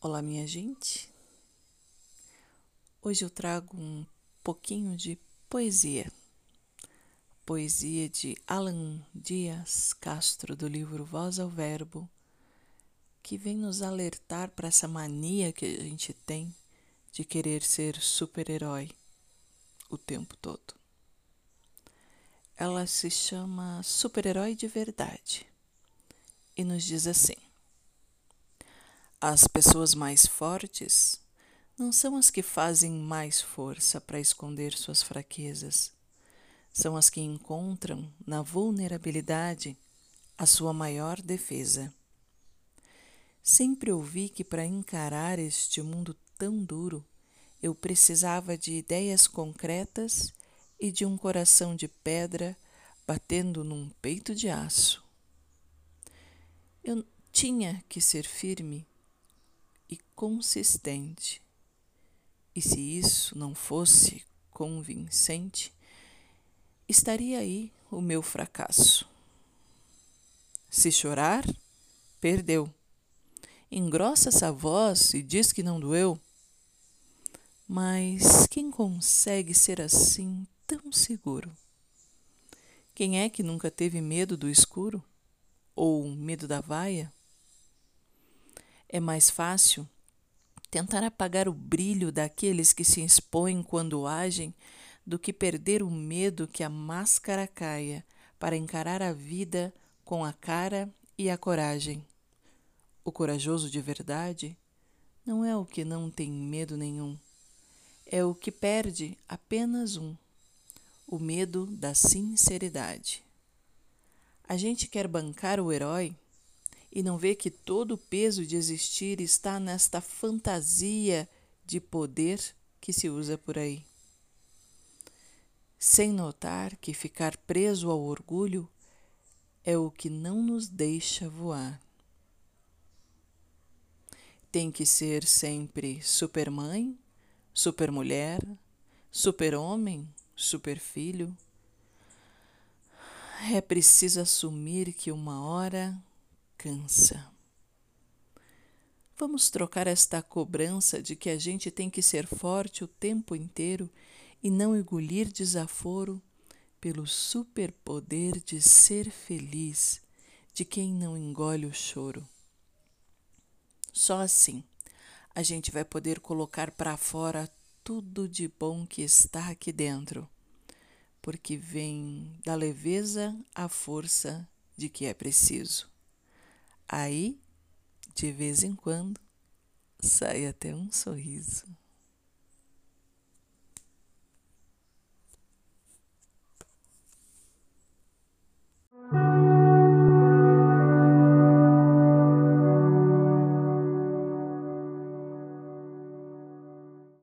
Olá, minha gente. Hoje eu trago um pouquinho de poesia. Poesia de Alan Dias Castro, do livro Voz ao Verbo, que vem nos alertar para essa mania que a gente tem de querer ser super-herói o tempo todo. Ela se chama Super-Herói de Verdade e nos diz assim. As pessoas mais fortes não são as que fazem mais força para esconder suas fraquezas. São as que encontram na vulnerabilidade a sua maior defesa. Sempre ouvi que para encarar este mundo tão duro eu precisava de ideias concretas e de um coração de pedra batendo num peito de aço. Eu tinha que ser firme consistente. E se isso não fosse convincente, estaria aí o meu fracasso. Se chorar, perdeu. Engrossa essa voz e diz que não doeu. Mas quem consegue ser assim tão seguro? Quem é que nunca teve medo do escuro? Ou medo da vaia? É mais fácil tentar apagar o brilho daqueles que se expõem quando agem do que perder o medo que a máscara caia para encarar a vida com a cara e a coragem. O corajoso de verdade não é o que não tem medo nenhum, é o que perde apenas um: o medo da sinceridade. A gente quer bancar o herói e não vê que todo o peso de existir está nesta fantasia de poder que se usa por aí. Sem notar que ficar preso ao orgulho é o que não nos deixa voar. Tem que ser sempre supermãe, supermulher, super-homem, super-filho. É preciso assumir que uma hora cansa. Vamos trocar esta cobrança de que a gente tem que ser forte o tempo inteiro e não engolir desaforo pelo superpoder de ser feliz de quem não engole o choro. Só assim a gente vai poder colocar para fora tudo de bom que está aqui dentro, porque vem da leveza a força de que é preciso. Aí, de vez em quando, sai até um sorriso.